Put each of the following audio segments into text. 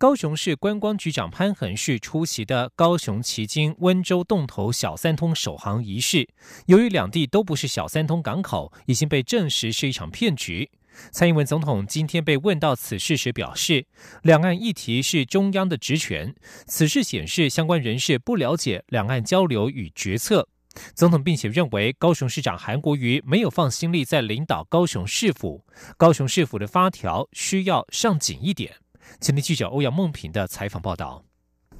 高雄市观光局长潘恒旭出席的高雄旗津温州洞头小三通首航仪式，由于两地都不是小三通港口，已经被证实是一场骗局。蔡英文总统今天被问到此事时表示，两岸议题是中央的职权，此事显示相关人士不了解两岸交流与决策。总统并且认为高雄市长韩国瑜没有放心力在领导高雄市府，高雄市府的发条需要上紧一点。前天记者欧阳梦平的采访报道。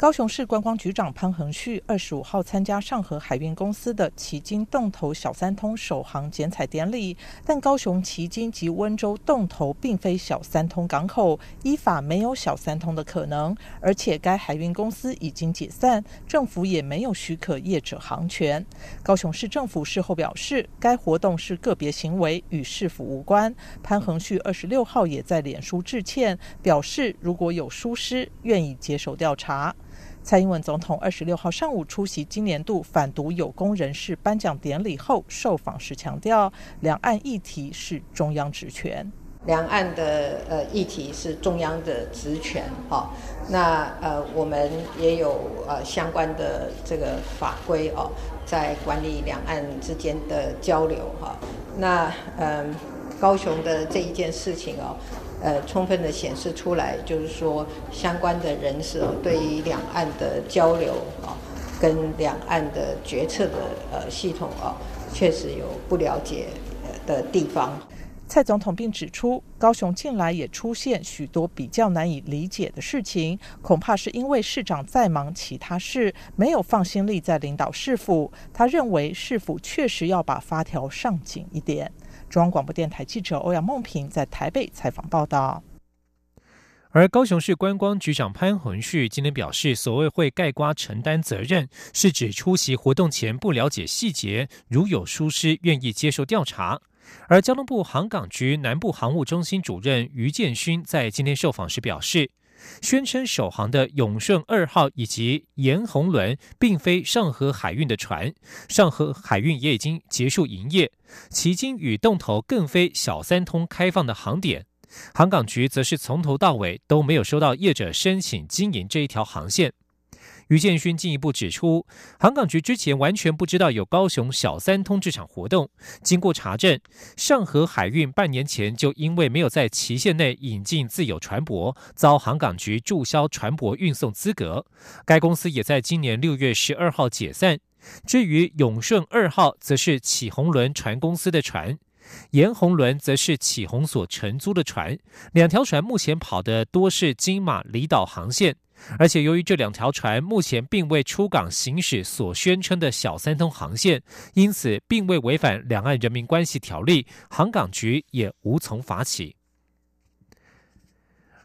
高雄市观光局长潘恒旭二十五号参加上河海运公司的旗津洞头小三通首航剪彩典礼，但高雄旗津及温州洞头并非小三通港口，依法没有小三通的可能，而且该海运公司已经解散，政府也没有许可业者航权。高雄市政府事后表示，该活动是个别行为，与市府无关。潘恒旭二十六号也在脸书致歉，表示如果有疏失，愿意接受调查。蔡英文总统二十六号上午出席今年度反毒有功人士颁奖典礼后，受访时强调，两岸议题是中央职权。两岸的呃议题是中央的职权，哈，那呃我们也有呃相关的这个法规哦，在管理两岸之间的交流，哈，那嗯高雄的这一件事情哦。呃，充分的显示出来，就是说相关的人士哦，对于两岸的交流啊，跟两岸的决策的呃系统啊，确实有不了解的地方。蔡总统并指出，高雄近来也出现许多比较难以理解的事情，恐怕是因为市长在忙其他事，没有放心力在领导市府。他认为市府确实要把发条上紧一点。中央广播电台记者欧阳梦平在台北采访报道。而高雄市观光局长潘宏旭今天表示，所谓会盖瓜承担责任，是指出席活动前不了解细节，如有疏失，愿意接受调查。而交通部航港局南部航务中心主任于建勋在今天受访时表示。宣称首航的永顺二号以及延红轮并非上河海运的船，上河海运也已经结束营业。迄今与洞头更非小三通开放的航点，航港局则是从头到尾都没有收到业者申请经营这一条航线。于建勋进一步指出，航港局之前完全不知道有高雄小三通这场活动。经过查证，上河海运半年前就因为没有在期限内引进自有船舶，遭航港局注销船舶运送资格。该公司也在今年六月十二号解散。至于永顺二号，则是启宏轮船公司的船，延宏轮则是启宏所承租的船。两条船目前跑的多是金马离岛航线。而且，由于这两条船目前并未出港行驶所宣称的小三通航线，因此并未违反《两岸人民关系条例》，航港局也无从发起。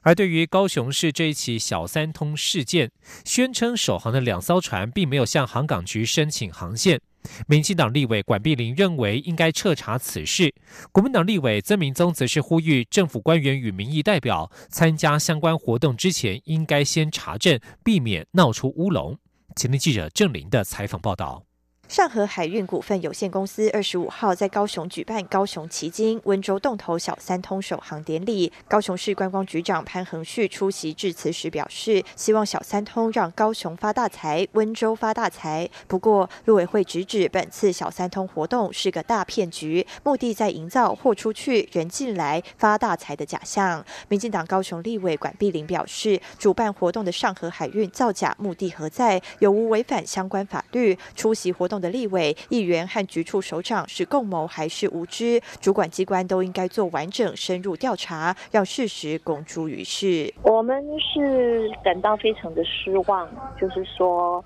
而对于高雄市这一起小三通事件，宣称首航的两艘船并没有向航港局申请航线。民进党立委管碧林认为应该彻查此事，国民党立委曾明宗则是呼吁政府官员与民意代表参加相关活动之前，应该先查证，避免闹出乌龙。前天记者郑林的采访报道。上河海运股份有限公司二十五号在高雄举办高雄旗津温州洞头小三通首航典礼。高雄市观光局长潘恒旭出席致辞时表示，希望小三通让高雄发大财，温州发大财。不过，陆委会直指本次小三通活动是个大骗局，目的在营造货出去人进来发大财的假象。民进党高雄立委管碧玲表示，主办活动的上河海运造假目的何在？有无违反相关法律？出席活动。的立委、议员和局处首长是共谋还是无知？主管机关都应该做完整、深入调查，让事实公诸于世。我们是感到非常的失望，就是说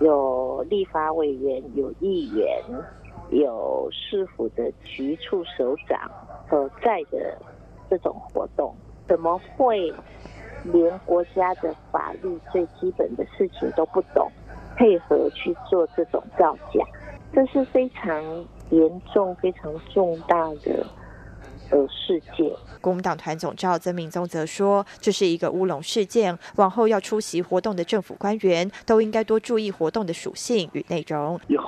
有立法委员、有议员、有市府的局处首长所在的这种活动，怎么会连国家的法律最基本的事情都不懂？配合去做这种造假，这是非常严重、非常重大的呃事件。国民党团总召曾明宗则说，这是一个乌龙事件，往后要出席活动的政府官员都应该多注意活动的属性与内容。以后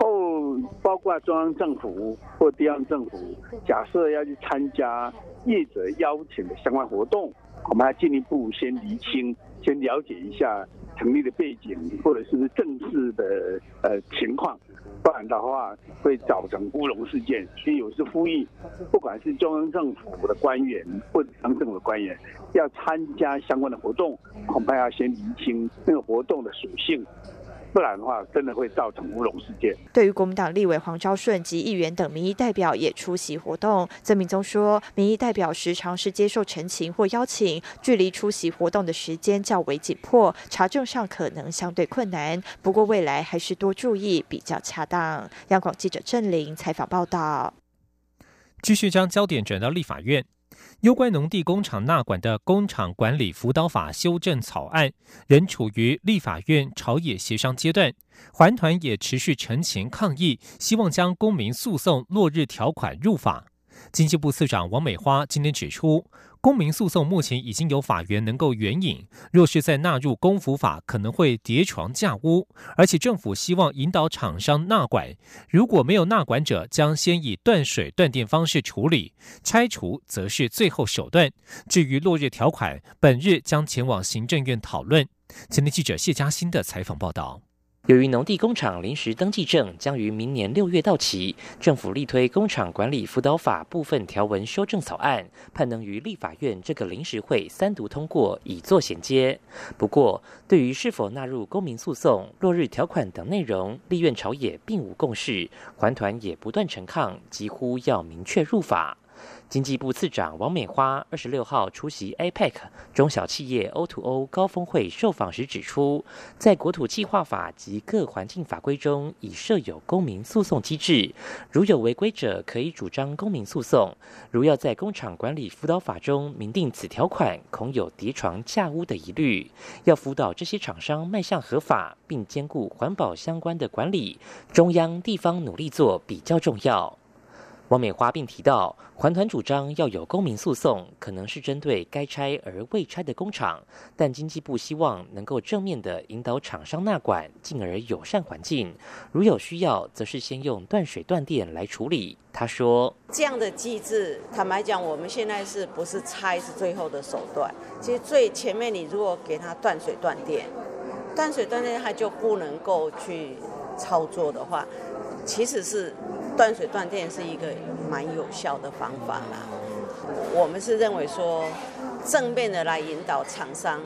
包括中央政府或地方政府，假设要去参加业者邀请的相关活动，我们要进一步先厘清，先了解一下成立的背景，或者是正式的呃情况。不然的话，会造成乌龙事件。所以有时呼吁，不管是中央政府的官员或者乡政府的官员，要参加相关的活动，恐怕要先厘清那个活动的属性。不然的话，真的会造成乌龙事件。对于国民党立委黄昭顺及议员等民意代表也出席活动，曾明宗说，民意代表时常是接受陈情或邀请，距离出席活动的时间较为紧迫，查证上可能相对困难。不过未来还是多注意比较恰当。央广记者郑玲采访报道。继续将焦点转到立法院。攸关农地工厂纳管的工厂管理辅导法修正草案仍处于立法院朝野协商阶段，环团也持续陈情抗议，希望将公民诉讼落日条款入法。经济部次长王美花今天指出。公民诉讼目前已经有法院能够援引，若是再纳入公服法，可能会叠床架屋。而且政府希望引导厂商纳管，如果没有纳管者，将先以断水断电方式处理，拆除则是最后手段。至于落日条款，本日将前往行政院讨论。前天记者谢嘉欣的采访报道。由于农地工厂临时登记证将于明年六月到期，政府力推工厂管理辅导法部分条文修正草案，盼能于立法院这个临时会三读通过，以作衔接。不过，对于是否纳入公民诉讼、落日条款等内容，立院朝野并无共识，环团也不断陈抗，几乎要明确入法。经济部次长王美花二十六号出席 APEC 中小企业 O2O 高峰会受访时指出，在国土计划法及各环境法规中已设有公民诉讼机制，如有违规者可以主张公民诉讼。如要在工厂管理辅导法中明定此条款，恐有叠床架屋的疑虑。要辅导这些厂商迈向合法，并兼顾环保相关的管理，中央地方努力做比较重要。王美花并提到，环团主张要有公民诉讼，可能是针对该拆而未拆的工厂，但经济部希望能够正面的引导厂商纳管，进而友善环境。如有需要，则是先用断水断电来处理。他说：“这样的机制，坦白讲，我们现在是不是拆是最后的手段？其实最前面，你如果给他断水断电，断水断电他就不能够去操作的话，其实是。”断水断电是一个蛮有效的方法啦。我们是认为说，正面的来引导厂商，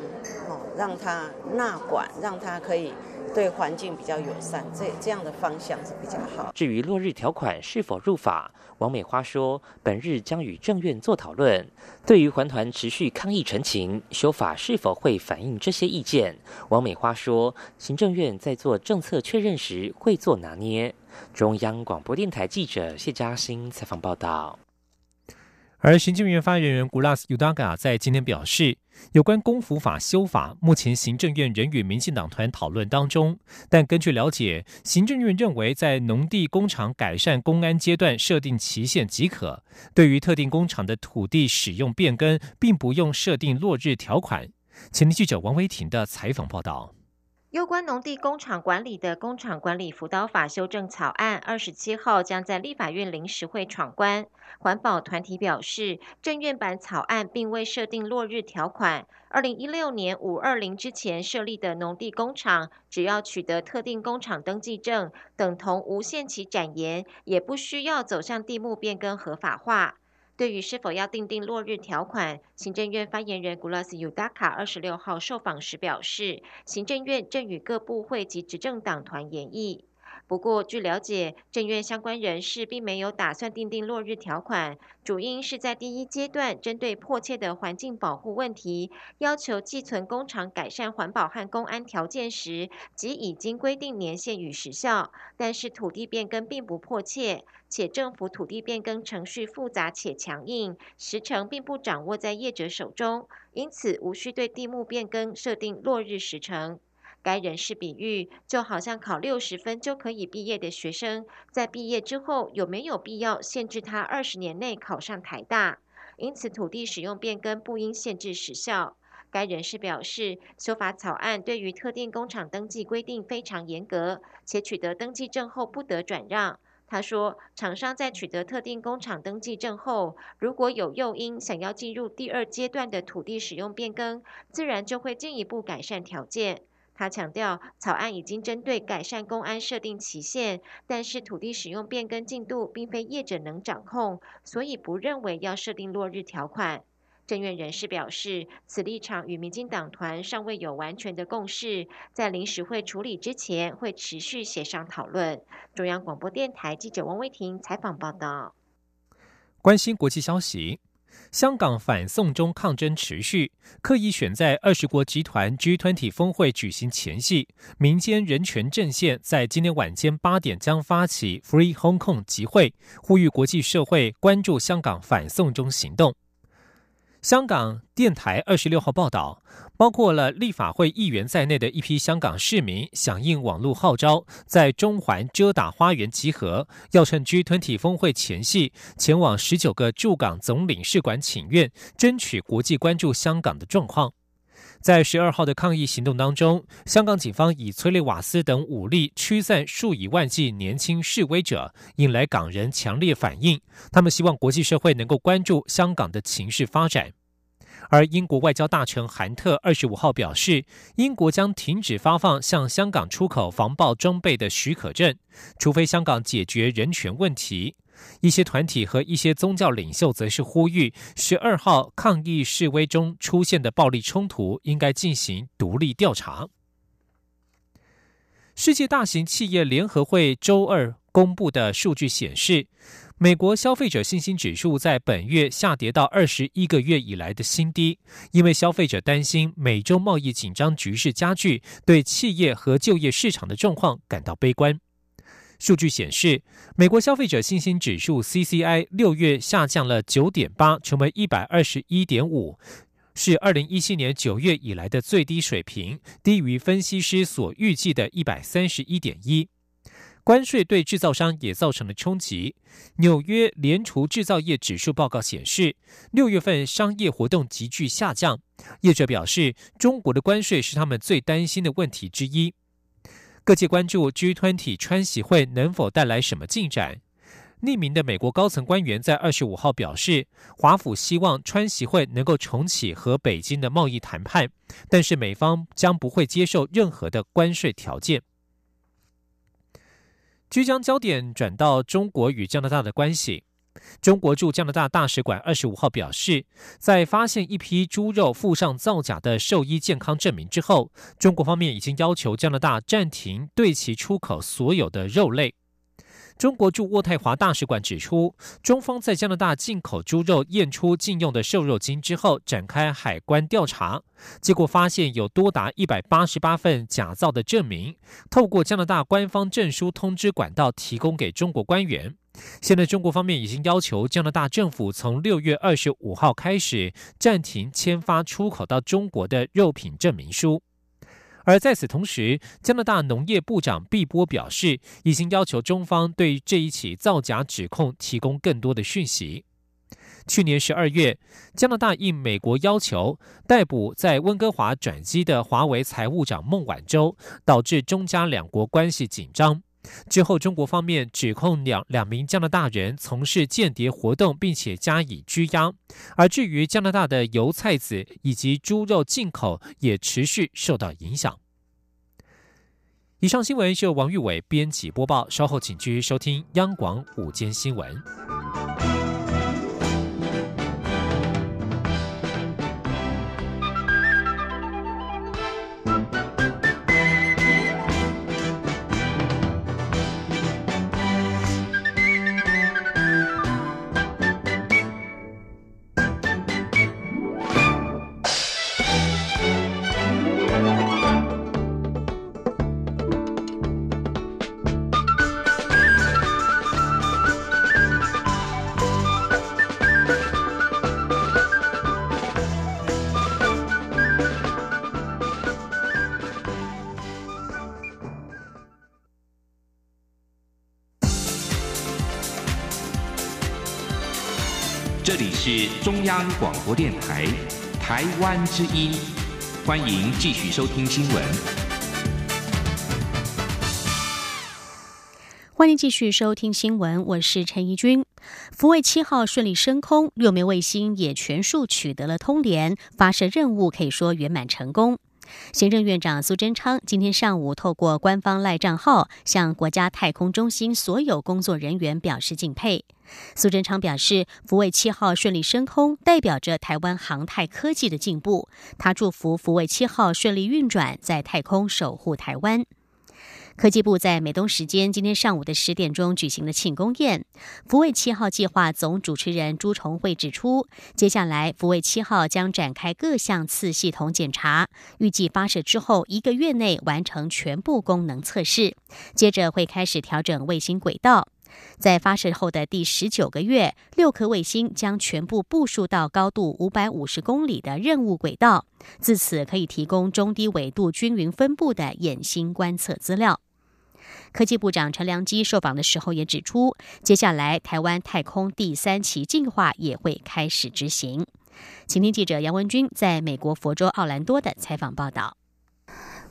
哦，让他纳管，让他可以对环境比较友善，这这样的方向是比较好。至于落日条款是否入法，王美花说，本日将与政院做讨论。对于环团持续抗议陈情，修法是否会反映这些意见？王美花说，行政院在做政策确认时会做拿捏。中央广播电台记者谢嘉欣采访报道。而行政院发言人古拉斯尤达嘎在今天表示，有关公服法修法，目前行政院仍与民进党团讨论当中。但根据了解，行政院认为在农地工厂改善公安阶段设定期限即可，对于特定工厂的土地使用变更，并不用设定落日条款。前天记者王维婷的采访报道。有关农地工厂管理的工厂管理辅导法修正草案，二十七号将在立法院临时会闯关。环保团体表示，政院版草案并未设定落日条款。二零一六年五二零之前设立的农地工厂，只要取得特定工厂登记证，等同无限期展延，也不需要走向地目变更合法化。对于是否要订定落日条款，行政院发言人古拉斯尤达卡二十六号受访时表示，行政院正与各部会及执政党团研议。不过，据了解，政院相关人士并没有打算订定落日条款，主因是在第一阶段针对迫切的环境保护问题，要求寄存工厂改善环保和公安条件时，即已经规定年限与时效。但是土地变更并不迫切，且政府土地变更程序复杂且强硬，时程并不掌握在业者手中，因此无需对地目变更设定落日时程。该人士比喻，就好像考六十分就可以毕业的学生，在毕业之后有没有必要限制他二十年内考上台大？因此，土地使用变更不应限制时效。该人士表示，修法草案对于特定工厂登记规定非常严格，且取得登记证后不得转让。他说，厂商在取得特定工厂登记证后，如果有诱因想要进入第二阶段的土地使用变更，自然就会进一步改善条件。他强调，草案已经针对改善公安设定期限，但是土地使用变更进度并非业者能掌控，所以不认为要设定落日条款。政院人士表示，此立场与民进党团尚未有完全的共识，在临时会处理之前，会持续协商讨论。中央广播电台记者王威婷采访报道。关心国际消息。香港反送中抗争持续，刻意选在二十国集团 G20 峰会举行前夕，民间人权阵线在今天晚间八点将发起 Free Hong Kong 集会，呼吁国际社会关注香港反送中行动。香港电台二十六号报道，包括了立法会议员在内的一批香港市民响应网络号召，在中环遮打花园集合，要趁 G20 峰会前夕前往十九个驻港总领事馆请愿，争取国际关注香港的状况。在十二号的抗议行动当中，香港警方以催泪瓦斯等武力驱散数以万计年轻示威者，引来港人强烈反应。他们希望国际社会能够关注香港的情势发展。而英国外交大臣韩特二十五号表示，英国将停止发放向香港出口防爆装备的许可证，除非香港解决人权问题。一些团体和一些宗教领袖则是呼吁，十二号抗议示威中出现的暴力冲突应该进行独立调查。世界大型企业联合会周二公布的数据显示，美国消费者信心指数在本月下跌到二十一个月以来的新低，因为消费者担心美洲贸易紧张局势加剧，对企业和就业市场的状况感到悲观。数据显示，美国消费者信心指数 （CCI） 六月下降了九点八，成为一百二十一点五，是二零一七年九月以来的最低水平，低于分析师所预计的一百三十一点一。关税对制造商也造成了冲击。纽约联储制造业指数报告显示，六月份商业活动急剧下降。业者表示，中国的关税是他们最担心的问题之一。各界关注 G20 川习会能否带来什么进展？匿名的美国高层官员在二十五号表示，华府希望川习会能够重启和北京的贸易谈判，但是美方将不会接受任何的关税条件。即将焦点转到中国与加拿大的关系。中国驻加拿大大使馆二十五号表示，在发现一批猪肉附上造假的兽医健康证明之后，中国方面已经要求加拿大暂停对其出口所有的肉类。中国驻渥太华大使馆指出，中方在加拿大进口猪肉验出禁用的瘦肉精之后，展开海关调查，结果发现有多达一百八十八份假造的证明，透过加拿大官方证书通知管道提供给中国官员。现在，中国方面已经要求加拿大政府从六月二十五号开始暂停签发出口到中国的肉品证明书。而在此同时，加拿大农业部长毕波表示，已经要求中方对这一起造假指控提供更多的讯息。去年十二月，加拿大应美国要求逮捕在温哥华转机的华为财务长孟晚舟，导致中加两国关系紧张。之后，中国方面指控两两名加拿大人从事间谍活动，并且加以拘押。而至于加拿大的油菜籽以及猪肉进口，也持续受到影响。以上新闻是由王玉伟编辑播报，稍后请继续收听央广午间新闻。这里是中央广播电台台湾之音，欢迎继续收听新闻。欢迎继续收听新闻，我是陈怡君。福卫七号顺利升空，六枚卫星也全数取得了通联，发射任务可以说圆满成功。行政院长苏贞昌今天上午透过官方赖账号向国家太空中心所有工作人员表示敬佩。苏贞昌表示，福卫七号顺利升空，代表着台湾航太科技的进步。他祝福福卫七号顺利运转，在太空守护台湾。科技部在美东时间今天上午的十点钟举行了庆功宴。福卫七号计划总主持人朱重惠指出，接下来福卫七号将展开各项次系统检查，预计发射之后一个月内完成全部功能测试，接着会开始调整卫星轨道。在发射后的第十九个月，六颗卫星将全部部署到高度五百五十公里的任务轨道，自此可以提供中低纬度均匀分布的眼星观测资料。科技部长陈良基受访的时候也指出，接下来台湾太空第三期计划也会开始执行。请听记者杨文军在美国佛州奥兰多的采访报道。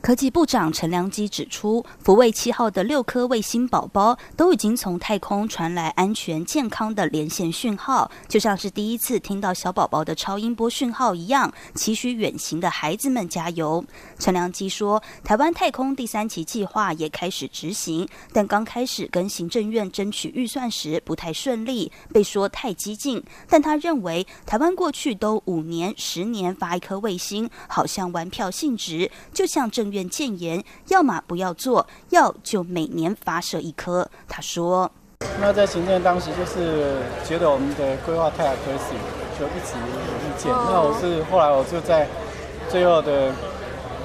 科技部长陈良基指出，福卫七号的六颗卫星宝宝都已经从太空传来安全健康的连线讯号，就像是第一次听到小宝宝的超音波讯号一样。期许远行的孩子们加油。陈良基说，台湾太空第三期计划也开始执行，但刚开始跟行政院争取预算时不太顺利，被说太激进。但他认为，台湾过去都五年、十年发一颗卫星，好像玩票性质，就像政。院建言，要么不要做，要就每年发射一颗。他说：“那在行政当时就是觉得我们的规划太 aggressive，就一直有意见。那我是后来我就在最后的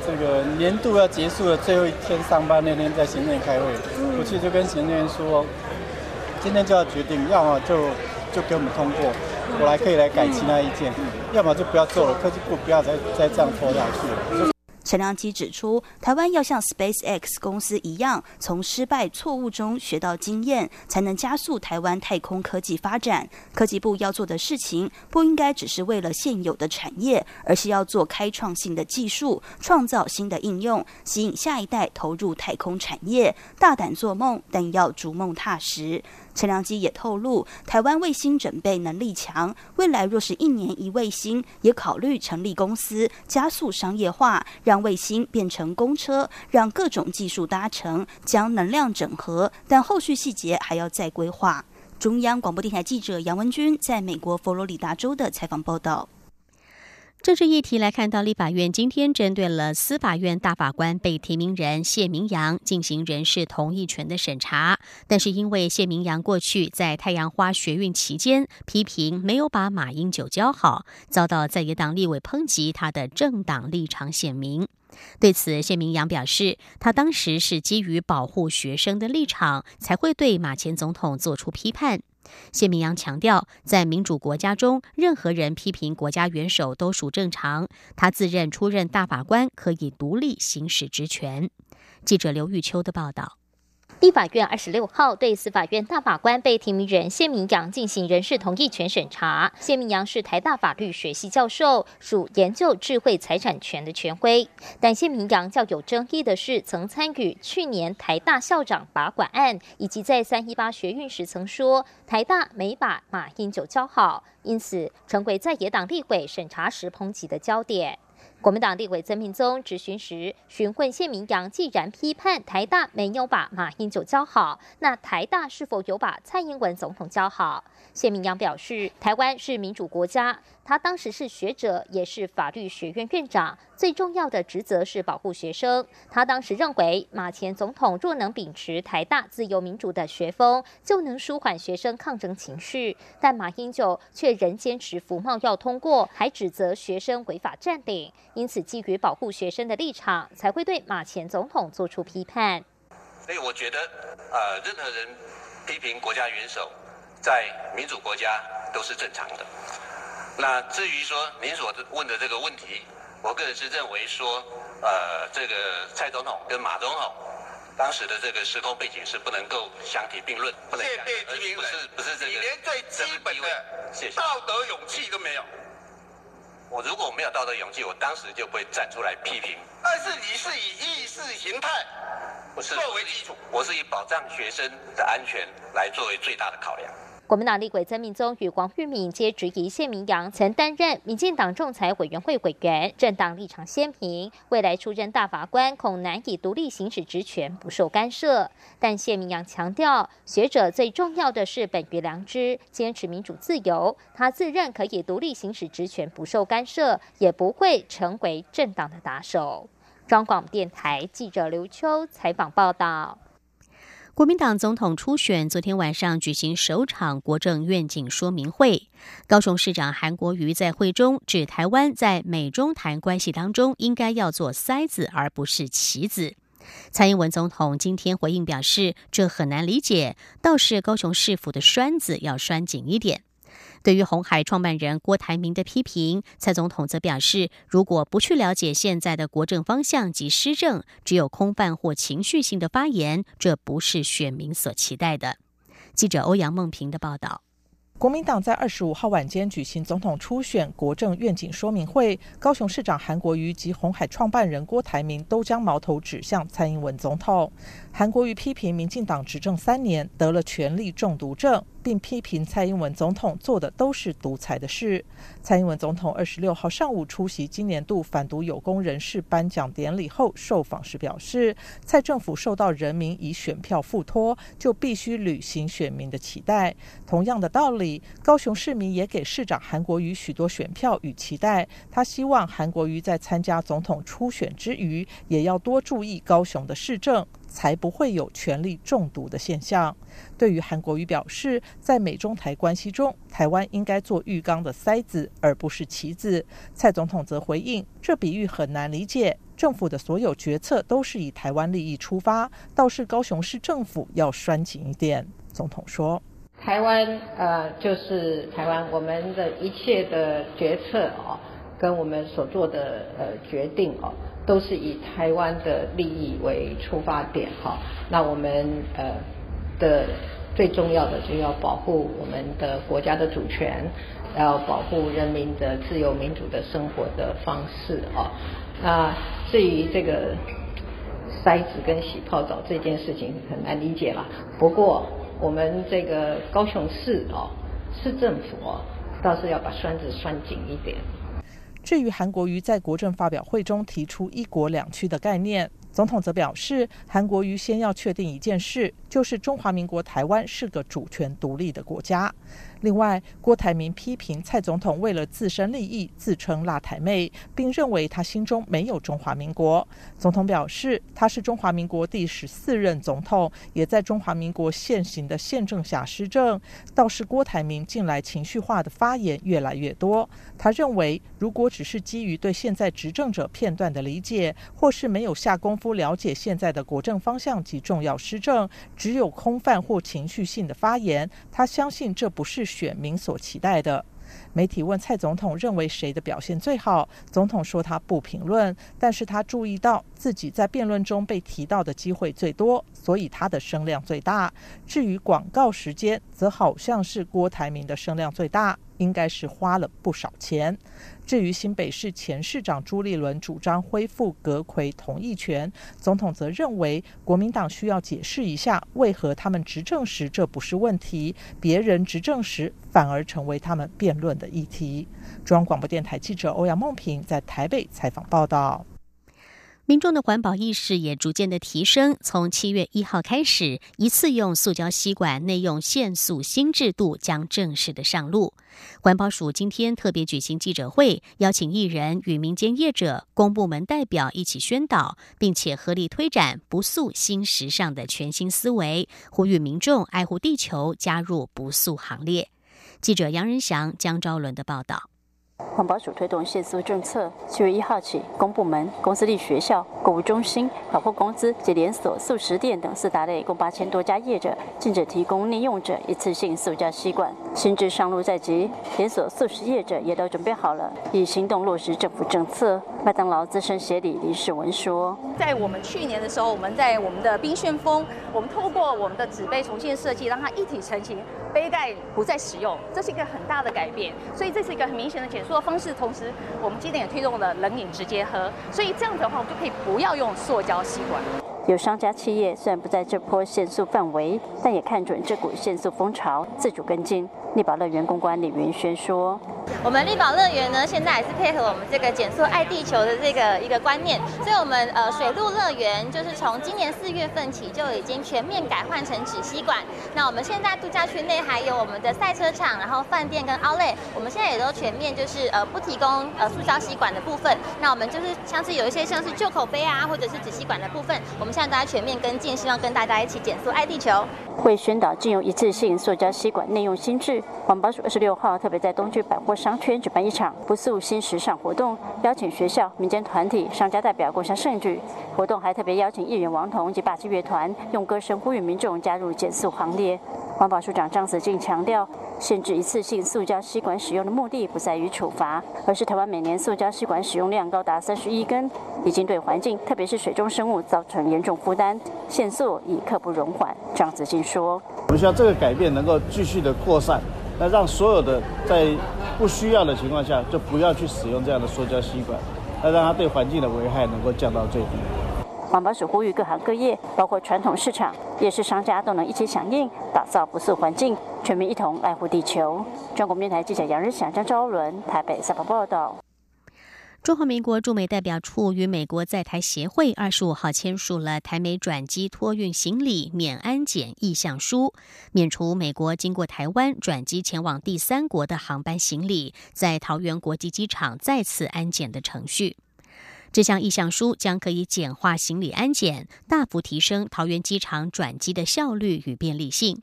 这个年度要结束的最后一天上班那天，在行政开会，我去就跟行政说，今天就要决定，要么就就给我们通过，我来可以来改其他意见；要么就不要做了，科技部不要再再这样拖下去了。”陈良基指出，台湾要像 SpaceX 公司一样，从失败错误中学到经验，才能加速台湾太空科技发展。科技部要做的事情，不应该只是为了现有的产业，而是要做开创性的技术，创造新的应用，吸引下一代投入太空产业。大胆做梦，但要逐梦踏实。陈良基也透露，台湾卫星准备能力强，未来若是一年一卫星，也考虑成立公司，加速商业化，让卫星变成公车，让各种技术搭乘，将能量整合，但后续细节还要再规划。中央广播电台记者杨文军在美国佛罗里达州的采访报道。政治议题来看到，立法院今天针对了司法院大法官被提名人谢明阳进行人事同意权的审查，但是因为谢明阳过去在太阳花学运期间批评没有把马英九教好，遭到在野党立委抨击他的政党立场鲜明。对此，谢明阳表示，他当时是基于保护学生的立场，才会对马前总统做出批判。谢明阳强调，在民主国家中，任何人批评国家元首都属正常。他自认出任大法官可以独立行使职权。记者刘玉秋的报道。立法院二十六号对司法院大法官被提名人谢明阳进行人事同意权审查。谢明阳是台大法律学系教授，属研究智慧财产权的权威。但谢明阳较有争议的是，曾参与去年台大校长拔管案，以及在三一八学运时曾说台大没把马英九教好，因此成为在野党立委审查时抨击的焦点。国民党立委曾明宗质询时询问谢明阳，既然批判台大没有把马英九教好，那台大是否有把蔡英文总统教好？谢明阳表示，台湾是民主国家。他当时是学者，也是法律学院院长，最重要的职责是保护学生。他当时认为，马前总统若能秉持台大自由民主的学风，就能舒缓学生抗争情绪。但马英九却仍坚持服贸要通过，还指责学生违法占领。因此，基于保护学生的立场，才会对马前总统做出批判。所以，我觉得，呃，任何人批评国家元首，在民主国家都是正常的。那至于说您所问的这个问题，我个人是认为说，呃，这个蔡总统跟马总统当时的这个时空背景是不能够相提并论，不能相提并论，不是不是这个，你连最基本的道德勇气都没有。我如果没有道德勇气，我当时就不会站出来批评。但是你是以意识形态作为基础，我是以保障学生的安全来作为最大的考量。国民党立委曾命宗与黄玉敏皆质疑谢明阳曾担任民进党仲裁委员会委员，政党立场鲜明，未来出任大法官恐难以独立行使职权，不受干涉。但谢明阳强调，学者最重要的是本于良知，坚持民主自由。他自认可以独立行使职权，不受干涉，也不会成为政党的打手。中广电台记者刘秋采访报道。国民党总统初选昨天晚上举行首场国政愿景说明会，高雄市长韩国瑜在会中指，台湾在美中台关系当中应该要做塞子，而不是棋子。蔡英文总统今天回应表示，这很难理解，倒是高雄市府的栓子要拴紧一点。对于红海创办人郭台铭的批评，蔡总统则表示，如果不去了解现在的国政方向及施政，只有空泛或情绪性的发言，这不是选民所期待的。记者欧阳梦平的报道。国民党在二十五号晚间举行总统初选国政愿景说明会，高雄市长韩国瑜及红海创办人郭台铭都将矛头指向蔡英文总统。韩国瑜批评民进党执政三年得了权力中毒症。并批评蔡英文总统做的都是独裁的事。蔡英文总统二十六号上午出席今年度反毒有功人士颁奖典礼后受访时表示，蔡政府受到人民以选票附托，就必须履行选民的期待。同样的道理，高雄市民也给市长韩国瑜许多选票与期待。他希望韩国瑜在参加总统初选之余，也要多注意高雄的市政。才不会有权力中毒的现象。对于韩国瑜表示，在美中台关系中，台湾应该做浴缸的塞子，而不是棋子。蔡总统则回应，这比喻很难理解。政府的所有决策都是以台湾利益出发，倒是高雄市政府要拴紧一点。总统说：“台湾呃，就是台湾，我们的一切的决策哦，跟我们所做的呃决定哦。”都是以台湾的利益为出发点哈，那我们呃的最重要的就要保护我们的国家的主权，要保护人民的自由民主的生活的方式啊。那至于这个筛子跟洗泡澡这件事情很难理解了，不过我们这个高雄市哦市政府哦倒是要把栓子拴紧一点。至于韩国瑜在国政发表会中提出“一国两区”的概念，总统则表示，韩国瑜先要确定一件事，就是中华民国台湾是个主权独立的国家。另外，郭台铭批评蔡总统为了自身利益自称“辣台妹”，并认为他心中没有中华民国。总统表示，他是中华民国第十四任总统，也在中华民国现行的宪政下施政。倒是郭台铭近来情绪化的发言越来越多。他认为，如果只是基于对现在执政者片段的理解，或是没有下功夫了解现在的国政方向及重要施政，只有空泛或情绪性的发言，他相信这不是。选民所期待的。媒体问蔡总统认为谁的表现最好，总统说他不评论，但是他注意到自己在辩论中被提到的机会最多，所以他的声量最大。至于广告时间，则好像是郭台铭的声量最大。应该是花了不少钱。至于新北市前市长朱立伦主张恢复阁魁同意权，总统则认为国民党需要解释一下，为何他们执政时这不是问题，别人执政时反而成为他们辩论的议题。中央广播电台记者欧阳梦平在台北采访报道。民众的环保意识也逐渐的提升。从七月一号开始，一次用塑胶吸管内用限塑新制度将正式的上路。环保署今天特别举行记者会，邀请艺人与民间业者、公部门代表一起宣导，并且合力推展不塑新时尚的全新思维，呼吁民众爱护地球，加入不塑行列。记者杨仁祥、江昭伦的报道。环保署推动限速政策，七月一号起，公部门、公司立学校、购物中心、百货公司及连锁素食店等四大类共八千多家业者，禁止提供利用者一次性塑胶吸管。新制上路在即，连锁素食业者也都准备好了，以行动落实政府政策。麦当劳资深协理李世文说：“在我们去年的时候，我们在我们的冰旋风，我们透过我们的纸杯重新设计，让它一体成型，杯盖不再使用，这是一个很大的改变。所以这是一个很明显的减速的方式。同时，我们今天也推动了冷饮直接喝，所以这样子的话，我们就可以不要用塑胶吸管。”有商家企业虽然不在这波限速范围，但也看准这股限速风潮，自主跟进。力宝乐园公关李云轩说：“我们力宝乐园呢，现在也是配合我们这个减速爱地球的这个一个观念，所以我们呃水陆乐园就是从今年四月份起就已经全面改换成纸吸管。那我们现在度假区内还有我们的赛车场，然后饭店跟 Outlet，我们现在也都全面就是呃不提供呃塑胶吸管的部分。那我们就是像是有一些像是旧口碑啊，或者是纸吸管的部分，我们现在大家全面跟进，希望跟大家一起减速爱地球。会宣导禁用一次性塑胶吸管内用新制。环保署二十六号特别在东区百货商圈举办一场不塑新时尚活动，邀请学校、民间团体、商家代表共襄盛举。活动还特别邀请艺人王彤及霸气乐团，用歌声呼吁民众加入减速行列。环保署长张子静强调，限制一次性塑胶吸管使用的目的不在于处罚，而是台湾每年塑胶吸管使用量高达三十一根，已经对环境，特别是水中生物造成严重负担，限速已刻不容缓。张子静说：“我们需要这个改变能够继续的扩散，那让所有的在不需要的情况下，就不要去使用这样的塑胶吸管，那让它对环境的危害能够降到最低。”环保署呼吁各行各业，包括传统市场、夜市商家，都能一起响应，打造不塑环境，全民一同爱护地球。中国电台记者杨日祥、张昭伦台北采访报道。中华民国驻美代表处与美国在台协会二十五号签署了台美转机托运行李免安检意向书，免除美国经过台湾转机前往第三国的航班行李在桃园国际机场再次安检的程序。这项意向书将可以简化行李安检，大幅提升桃园机场转机的效率与便利性。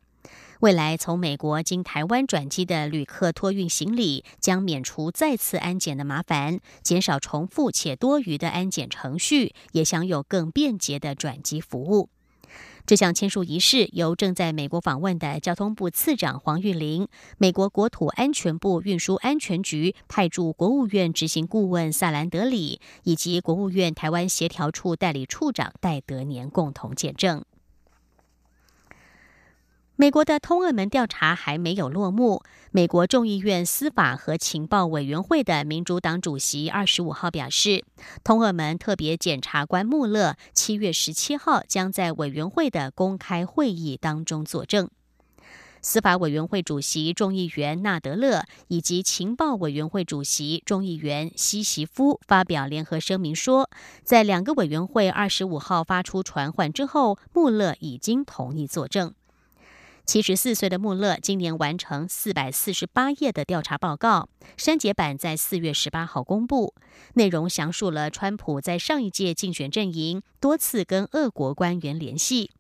未来从美国经台湾转机的旅客托运行李，将免除再次安检的麻烦，减少重复且多余的安检程序，也享有更便捷的转机服务。这项签署仪式由正在美国访问的交通部次长黄玉玲、美国国土安全部运输安全局派驻国务院执行顾问萨兰德里以及国务院台湾协调处代理处长戴德年共同见证。美国的通俄门调查还没有落幕。美国众议院司法和情报委员会的民主党主席二十五号表示，通俄门特别检察官穆勒七月十七号将在委员会的公开会议当中作证。司法委员会主席众议员纳德勒以及情报委员会主席众议员西席夫发表联合声明说，在两个委员会二十五号发出传唤之后，穆勒已经同意作证。七十四岁的穆勒今年完成四百四十八页的调查报告，删节版在四月十八号公布，内容详述了川普在上一届竞选阵营多次跟俄国官员联系，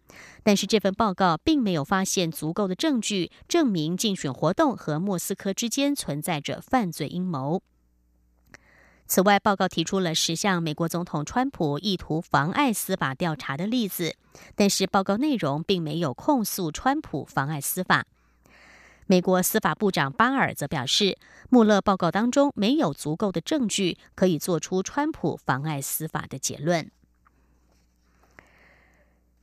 但是这份报告并没有发现足够的证据证明竞选活动和莫斯科之间存在着犯罪阴谋。此外，报告提出了十项美国总统川普意图妨碍司法调查的例子，但是报告内容并没有控诉川普妨碍司法。美国司法部长巴尔则表示，穆勒报告当中没有足够的证据可以做出川普妨碍司法的结论。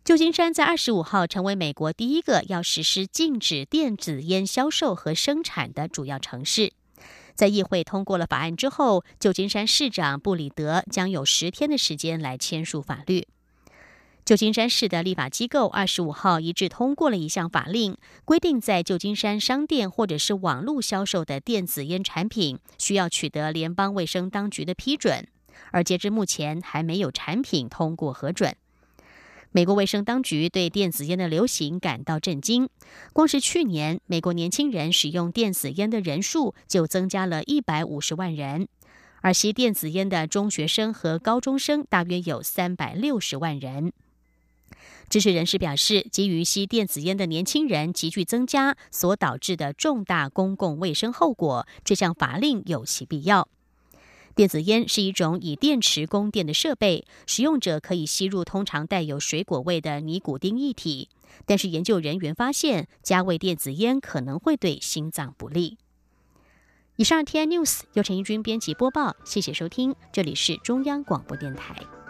旧金山在二十五号成为美国第一个要实施禁止电子烟销售和生产的主要城市。在议会通过了法案之后，旧金山市长布里德将有十天的时间来签署法律。旧金山市的立法机构二十五号一致通过了一项法令，规定在旧金山商店或者是网络销售的电子烟产品需要取得联邦卫生当局的批准，而截至目前还没有产品通过核准。美国卫生当局对电子烟的流行感到震惊。光是去年，美国年轻人使用电子烟的人数就增加了一百五十万人，而吸电子烟的中学生和高中生大约有三百六十万人。支持人士表示，基于吸电子烟的年轻人急剧增加所导致的重大公共卫生后果，这项法令有其必要。电子烟是一种以电池供电的设备，使用者可以吸入通常带有水果味的尼古丁液体。但是研究人员发现，加味电子烟可能会对心脏不利。以上 T I News 由陈一军编辑播报，谢谢收听，这里是中央广播电台。